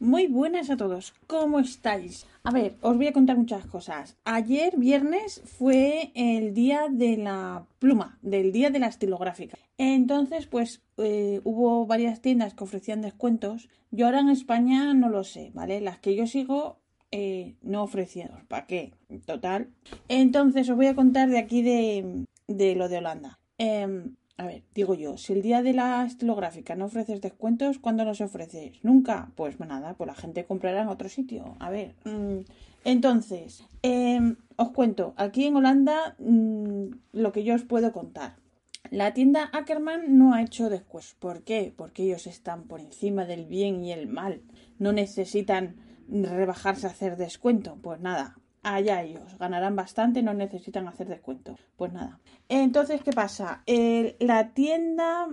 Muy buenas a todos, ¿cómo estáis? A ver, os voy a contar muchas cosas. Ayer, viernes, fue el día de la pluma, del día de la estilográfica. Entonces, pues eh, hubo varias tiendas que ofrecían descuentos. Yo ahora en España no lo sé, ¿vale? Las que yo sigo eh, no ofrecieron. ¿Para qué? Total. Entonces os voy a contar de aquí de, de lo de Holanda. Em, a ver, digo yo, si el día de la estilográfica no ofreces descuentos, ¿cuándo los ofreces? ¿Nunca? Pues nada, pues la gente comprará en otro sitio. A ver, mm, entonces, em, os cuento, aquí en Holanda mm, lo que yo os puedo contar. La tienda Ackerman no ha hecho descuentos. ¿Por qué? Porque ellos están por encima del bien y el mal. No necesitan rebajarse a hacer descuento. Pues nada, allá ellos, ganarán bastante, no necesitan hacer descuento. Pues nada. Entonces, ¿qué pasa? la tienda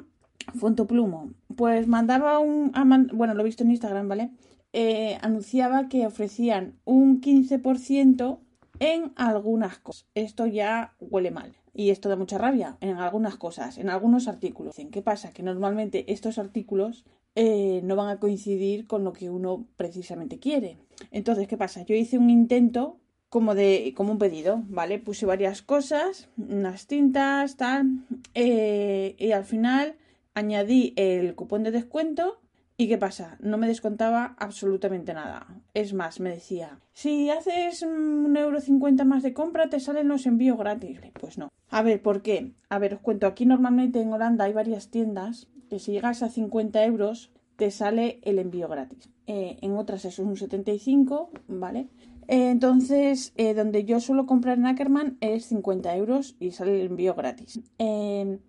Fontoplumo, pues mandaba un... bueno, lo he visto en Instagram, ¿vale? Eh, anunciaba que ofrecían un 15% en algunas cosas. Esto ya huele mal. Y esto da mucha rabia en algunas cosas, en algunos artículos. ¿Qué pasa? Que normalmente estos artículos eh, no van a coincidir con lo que uno precisamente quiere. Entonces, ¿qué pasa? Yo hice un intento como de como un pedido, ¿vale? Puse varias cosas, unas tintas, tal, eh, y al final añadí el cupón de descuento y ¿qué pasa? No me descontaba absolutamente nada. Es más, me decía, si haces un euro cincuenta más de compra te salen los envíos gratis. Pues no. A ver, ¿por qué? A ver, os cuento, aquí normalmente en Holanda hay varias tiendas que si llegas a 50 euros te sale el envío gratis. Eh, en otras es un 75, ¿vale? entonces, eh, donde yo suelo comprar en Ackerman es 50 euros y sale el envío gratis. en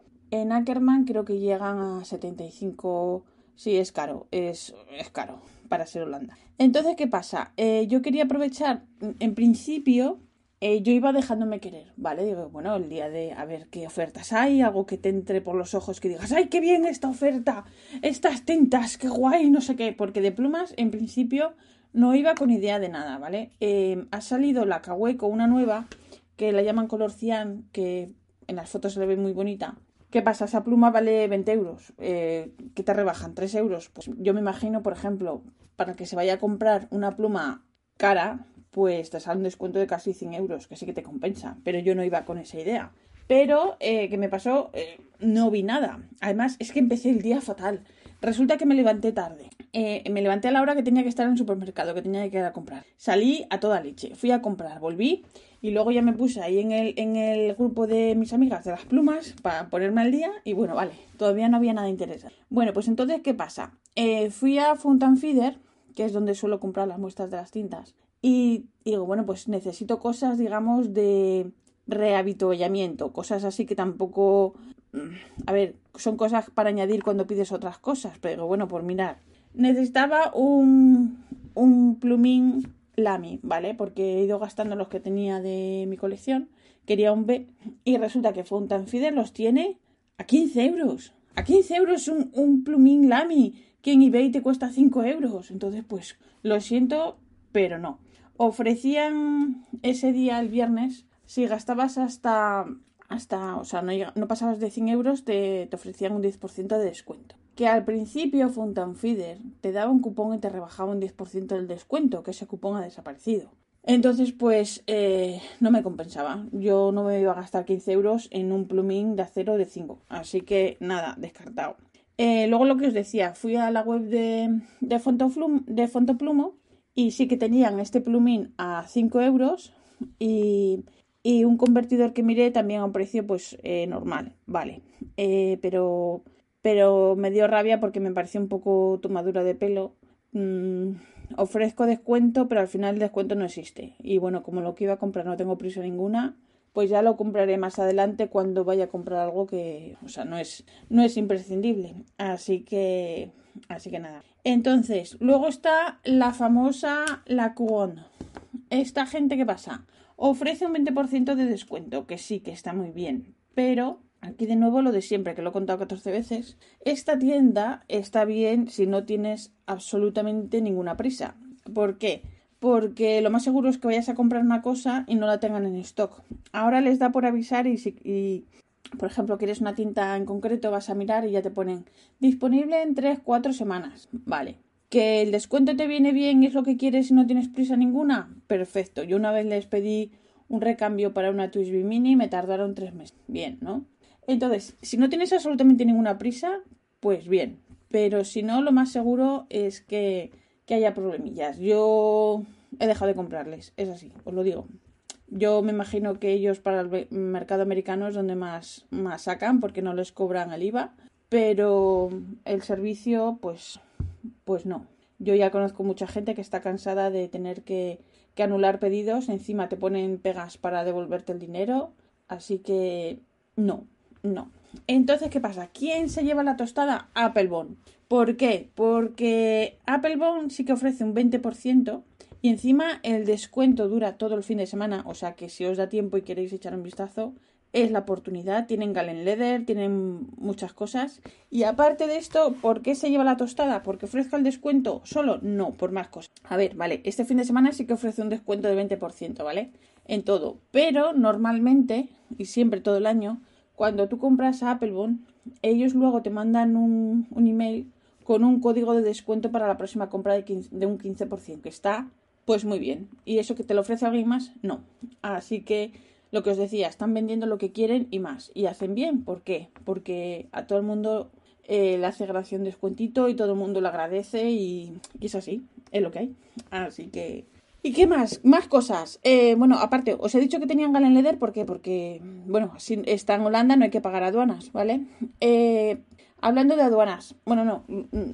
Ackerman creo que llegan a 75. Sí, es caro, es, es caro para ser Holanda. Entonces, ¿qué pasa? Eh, yo quería aprovechar, en principio, eh, yo iba dejándome querer, ¿vale? Digo, bueno, el día de a ver qué ofertas hay, algo que te entre por los ojos, que digas, ¡ay, qué bien esta oferta! Estas tintas, qué guay, no sé qué, porque de plumas, en principio, no iba con idea de nada, ¿vale? Eh, ha salido la con una nueva, que la llaman color cian, que en las fotos se le ve muy bonita. ¿Qué pasa? Esa pluma vale 20 euros. Eh, ¿Qué te rebajan? ¿3 euros? Pues yo me imagino, por ejemplo, para que se vaya a comprar una pluma cara, pues te sale un descuento de casi 100 euros, que sí que te compensa. Pero yo no iba con esa idea. Pero, eh, ¿qué me pasó? Eh, no vi nada. Además, es que empecé el día fatal. Resulta que me levanté tarde. Eh, me levanté a la hora que tenía que estar en el supermercado, que tenía que ir a comprar. Salí a toda leche, fui a comprar, volví y luego ya me puse ahí en el, en el grupo de mis amigas de las plumas para ponerme al día y bueno, vale, todavía no había nada interesante. Bueno, pues entonces, ¿qué pasa? Fui a Fountain Feeder, que es donde suelo comprar las muestras de las tintas, y digo, bueno, pues necesito cosas, digamos, de rehabituallamiento, cosas así que tampoco a ver, son cosas para añadir cuando pides otras cosas, pero bueno, por mirar. Necesitaba un, un plumín Lamy, ¿vale? Porque he ido gastando los que tenía de mi colección. Quería un B y resulta que Fountain Feeder los tiene a 15 euros. A 15 euros un, un plumín Lamy que en eBay te cuesta 5 euros. Entonces, pues lo siento, pero no. Ofrecían ese día, el viernes, si gastabas hasta hasta, o sea, no, pasabas de 100 euros, te, te ofrecían un 10% de descuento. Que al principio Fountain Feeder te daba un cupón y te rebajaba un 10% del descuento, que ese cupón ha desaparecido. Entonces, pues eh, no me compensaba. Yo no me iba a gastar 15 euros en un plumín de acero de 5. Así que nada, descartado. Eh, luego lo que os decía, fui a la web de, de, de Fontoplumo y sí que tenían este plumín a 5 euros y y un convertidor que miré también a un precio pues eh, normal, vale. Eh, pero, pero me dio rabia porque me pareció un poco tomadura de pelo. Mm, ofrezco descuento, pero al final el descuento no existe. Y bueno, como lo que iba a comprar no tengo prisa ninguna, pues ya lo compraré más adelante cuando vaya a comprar algo que, o sea, no es, no es imprescindible. Así que, así que nada. Entonces, luego está la famosa la Cuon. Esta gente, ¿qué pasa? Ofrece un 20% de descuento, que sí, que está muy bien, pero Aquí de nuevo lo de siempre, que lo he contado 14 veces. Esta tienda está bien si no tienes absolutamente ninguna prisa. ¿Por qué? Porque lo más seguro es que vayas a comprar una cosa y no la tengan en stock. Ahora les da por avisar y si, por ejemplo, quieres una tinta en concreto, vas a mirar y ya te ponen disponible en 3-4 semanas. Vale. ¿Que el descuento te viene bien y es lo que quieres y no tienes prisa ninguna? Perfecto. Yo una vez les pedí un recambio para una Twisby Mini y me tardaron 3 meses. Bien, ¿no? Entonces, si no tienes absolutamente ninguna prisa, pues bien. Pero si no, lo más seguro es que, haya problemillas. Yo he dejado de comprarles, es así, os lo digo. Yo me imagino que ellos para el mercado americano es donde más, más sacan porque no les cobran el IVA, pero el servicio, pues, pues no. Yo ya conozco mucha gente que está cansada de tener que, que anular pedidos, encima te ponen pegas para devolverte el dinero, así que no, no. Entonces, ¿qué pasa? ¿Quién se lleva la tostada? Applebone. ¿Por qué? Porque Applebone sí que ofrece un 20% y encima el descuento dura todo el fin de semana, o sea que si os da tiempo y queréis echar un vistazo, es la oportunidad. Tienen Galen Leather, tienen muchas cosas. Y aparte de esto, ¿por qué se lleva la tostada? ¿Porque ofrezca el descuento solo? No, por más cosas. A ver, vale, este fin de semana sí que ofrece un descuento del 20%, ¿vale? En todo. Pero normalmente, y siempre todo el año, cuando tú compras a Applebone, ellos luego te mandan un, email con un código de descuento para la próxima compra de, de un 15%, que está pues muy bien. Y eso que te lo ofrece alguien más, no. Así que lo que os decía, están vendiendo lo que quieren y más. Y hacen bien. ¿Por qué? Porque a todo el mundo eh, le hace gracia un descuentito y todo el mundo lo agradece y, y, es así. Es lo que hay. Así que ¿Y qué más? Más cosas. Eh, bueno, aparte, os he dicho que tenían Galen Leather ¿por qué? porque, bueno, si está en Holanda no hay que pagar aduanas, ¿vale? Eh, hablando de aduanas, bueno, no,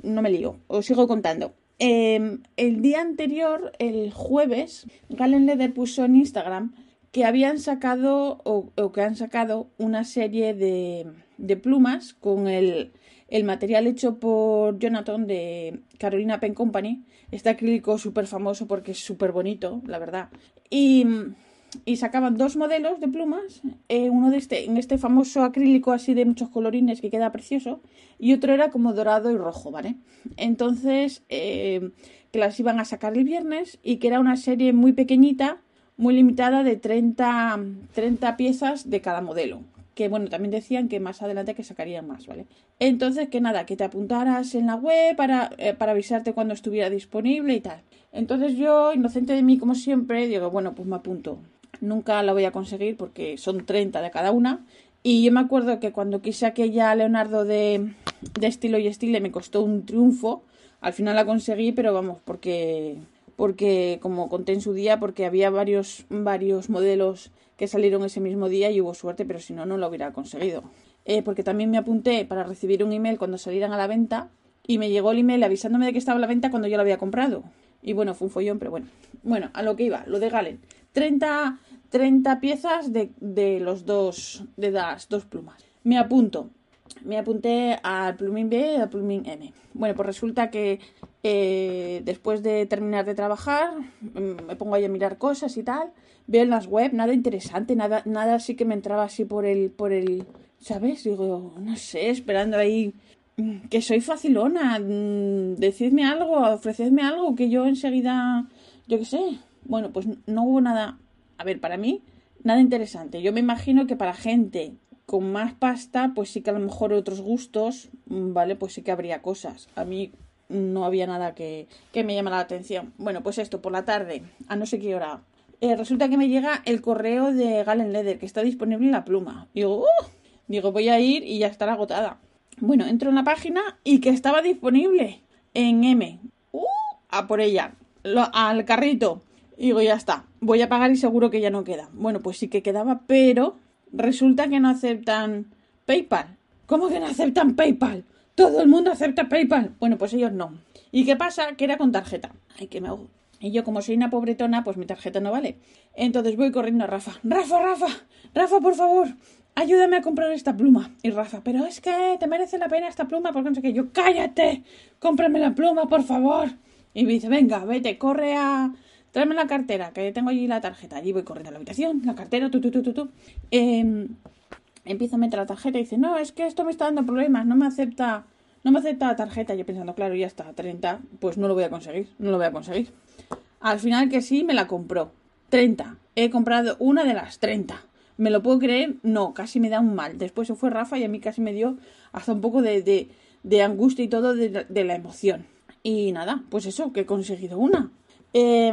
no me lío, os sigo contando. Em, el día anterior, el jueves, Galen Leather puso en Instagram que habían sacado o, que han sacado una serie de, de plumas con el, el material hecho por Jonathan de Carolina Pen Company este acrílico súper famoso porque es súper bonito, la verdad. Y, y, sacaban dos modelos de plumas, eh, uno de este, en este famoso acrílico así de muchos colorines que queda precioso, y otro era como dorado y rojo, ¿vale? Entonces, eh, que las iban a sacar el viernes y que era una serie muy pequeñita, muy limitada de 30, 30 piezas de cada modelo que bueno, también decían que más adelante que sacarían más, ¿vale? Entonces, que nada, que te apuntaras en la web para, eh, para avisarte cuando estuviera disponible y tal. Entonces yo, inocente de mí como siempre, digo, bueno, pues me apunto. Nunca la voy a conseguir porque son 30 de cada una. Y yo me acuerdo que cuando quise aquella Leonardo de, de estilo y estilo me costó un triunfo. Al final la conseguí, pero vamos, porque porque como conté en su día, porque había varios, varios modelos que salieron ese mismo día y hubo suerte, pero si no, no lo hubiera conseguido. Eh, porque también me apunté para recibir un email cuando salieran a la venta y me llegó el email avisándome de que estaba a la venta cuando yo lo había comprado. Y bueno, fue un follón, pero bueno. Bueno, a lo que iba, lo de Galen. 30, 30 piezas de, de los dos, de las dos plumas. Me apunto me apunté al plumín B y al plumín M. Bueno, pues resulta que eh, después de terminar de trabajar, mm, me pongo ahí a mirar cosas y tal, veo en las web nada interesante, nada, nada así que me entraba así por el, por el, ¿sabes? Digo, no sé, esperando ahí mm, que soy facilona, mm, decidme algo, ofrecedme algo que yo enseguida, yo qué sé. Bueno, pues no hubo nada, a ver, para mí, nada interesante. Yo me imagino que para gente con más pasta, pues sí que a lo mejor otros gustos, mm, ¿vale? Pues sí que habría cosas. A mí no había nada que, que me llamara la atención. Bueno, pues esto, por la tarde, a no sé qué hora. Eh, resulta que me llega el correo de Galen Leather, que está disponible en la pluma. Digo, ¡uh! Digo, voy a ir y ya estará agotada. Bueno, entro en la página y que estaba disponible en M. ¡Uh! A por ella. al carrito. Digo, ya está. Voy a pagar y seguro que ya no queda. Bueno, pues sí que quedaba, pero resulta que no aceptan PayPal. ¿Cómo que no aceptan PayPal? Todo el mundo acepta PayPal. Bueno, pues ellos no. ¿Y qué pasa? Que era con tarjeta. Ay, que me hago. Y yo, como soy una pobretona, pues mi tarjeta no vale. Entonces voy corriendo a Rafa. Rafa, Rafa, Rafa, por favor, ayúdame a comprar esta pluma. Y Rafa, pero es que te merece la pena esta pluma porque no sé qué. Yo, cállate, cómprame la pluma, por favor. Y me dice, venga, vete, corre a... Tráeme la cartera, que tengo allí la tarjeta. Allí voy corriendo a la habitación, la cartera, tu, tu, tu, tu. Eh, empieza a meter la tarjeta y dice, no, es que esto me está dando problemas, no me acepta, no me acepta la tarjeta. Yo pensando, claro, ya está, 30, pues no lo voy a conseguir, no lo voy a conseguir. Al final que sí, me la compró. 30. He comprado una de las 30. ¿Me lo puedo creer? No, casi me da un mal. Después se fue Rafa y a mí casi me dio hasta un poco de, de, angustia y todo de, la emoción. Y nada, pues eso, que he conseguido una. Eh,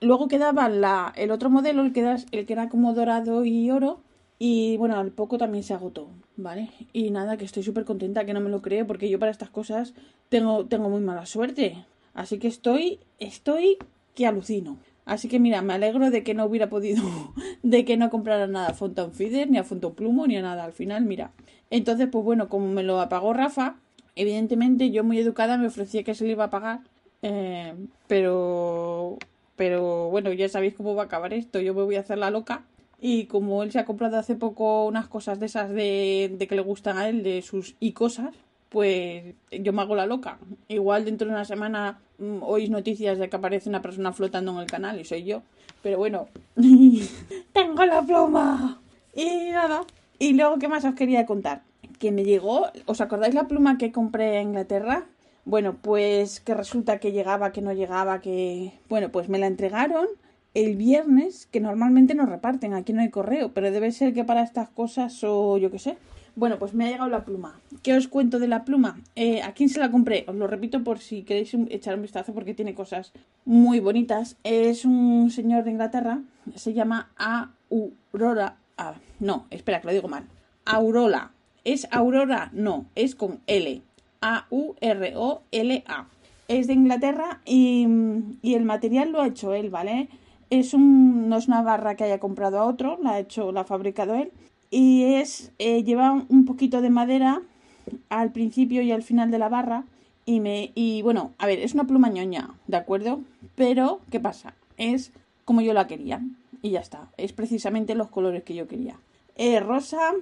luego quedaba la, el otro modelo, el que, era, el que era como dorado y oro. Y bueno, al poco también se agotó, ¿vale? Y nada, que estoy súper contenta, que no me lo creo, porque yo para estas cosas tengo, tengo muy mala suerte. Así que estoy, estoy que alucino. Así que mira, me alegro de que no hubiera podido, de que no comprara nada a Fontaine Feeder, ni a Fontaine Plumo, ni a nada. Al final, mira. Entonces, pues bueno, como me lo apagó Rafa, evidentemente yo muy educada me ofrecía que se le iba a pagar. Eh, pero, pero bueno, ya sabéis cómo va a acabar esto. Yo me voy a hacer la loca. Y como él se ha comprado hace poco unas cosas de esas de, que le gustan a él, de sus y cosas, pues yo me hago la loca. Igual dentro de una semana mm, oís noticias de que aparece una persona flotando en el canal y soy yo. Pero bueno, tengo la pluma. Y nada. Y luego, ¿qué más os quería contar? Que me llegó, ¿os acordáis la pluma que compré en Inglaterra? Bueno, pues que resulta que llegaba, que no llegaba, que... Bueno, pues me la entregaron el viernes, que normalmente nos reparten, aquí no hay correo, pero debe ser que para estas cosas o yo qué sé. Bueno, pues me ha llegado la pluma. ¿Qué os cuento de la pluma? Eh, ¿A quién se la compré? Os lo repito por si queréis echar un vistazo porque tiene cosas muy bonitas. Es un señor de Inglaterra, se llama Aurora. Ah, no, espera, que lo digo mal. Aurora. ¿Es Aurora? No, es con L. A-U-R-O-L-A. Es de Inglaterra y, y el material lo ha hecho él, ¿vale? Es un, no es una barra que haya comprado a otro, la ha hecho, la ha fabricado él. Y es eh, lleva un poquito de madera al principio y al final de la barra y me y bueno a ver es una pluma ñoña de acuerdo pero qué pasa es como yo la quería y ya está. Es precisamente los colores que yo quería. Eh, rosa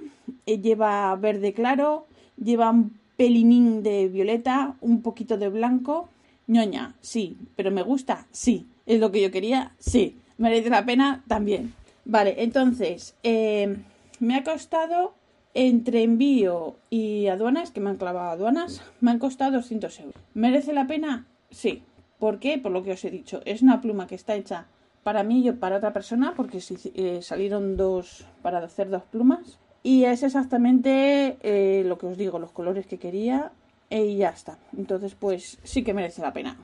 lleva verde claro lleva un pelinín de violeta un poquito de blanco ñoña sí pero me gusta sí es lo que yo quería sí merece la pena también vale entonces eh, me ha costado entre envío y aduanas, que me han clavado aduanas, me han costado 200 euros. ¿Merece la pena? Sí. ¿Por qué? Por lo que os he dicho. Es una pluma que está hecha para mí y para otra persona, porque eh, salieron dos para hacer dos plumas. Y es exactamente eh, lo que os digo, los colores que quería y ya está. Entonces, pues sí que merece la pena.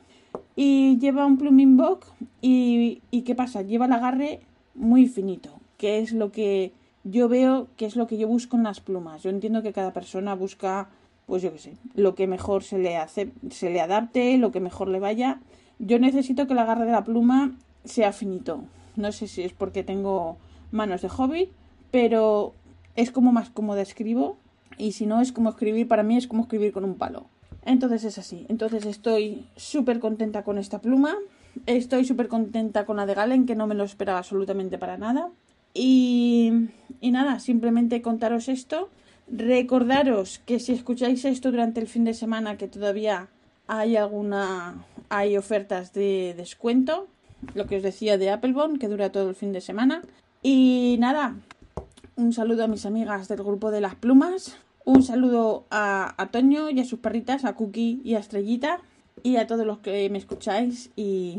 Y lleva un pluming box y, y ¿qué pasa? Lleva el agarre muy finito, que es lo que yo veo qué es lo que yo busco en las plumas. Yo entiendo que cada persona busca, pues yo qué sé, lo que mejor se le, hace, se le adapte, lo que mejor le vaya. Yo necesito que el agarre de la pluma sea finito. No sé si es porque tengo manos de hobby, pero es como más cómodo escribo. Y si no es como escribir, para mí es como escribir con un palo. Entonces es así. Entonces estoy súper contenta con esta pluma. Estoy súper contenta con la de Galen, que no me lo esperaba absolutamente para nada. Y, y nada, simplemente contaros esto. Recordaros que si escucháis esto durante el fin de semana, que todavía hay alguna hay ofertas de descuento, lo que os decía de Applebone, que dura todo el fin de semana. Y nada, un saludo a mis amigas del grupo de las plumas, un saludo a, Toño y a sus perritas, a Cookie y a Estrellita, y a todos los que me escucháis. Y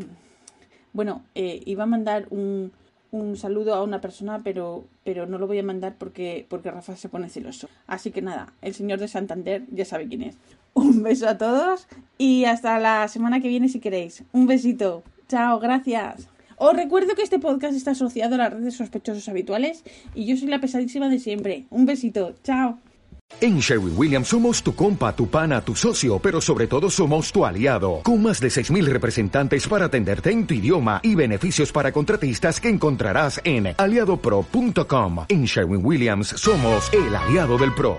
bueno, eh, iba a mandar un, un saludo a una persona, pero, pero no lo voy a mandar porque, porque Rafa se pone celoso. Así que nada, el señor de Santander ya sabe quién es. Un beso a todos y hasta la semana que viene si queréis. Un besito. Chao, gracias. Os recuerdo que este podcast está asociado a las redes sospechosos habituales y yo soy la pesadísima de siempre. Un besito. Chao. En Sherwin Williams somos tu compa, tu pana, tu socio, pero sobre todo somos tu aliado, con más de 6.000 representantes para atenderte en tu idioma y beneficios para contratistas que encontrarás en aliadopro.com. En Sherwin Williams somos el aliado del PRO.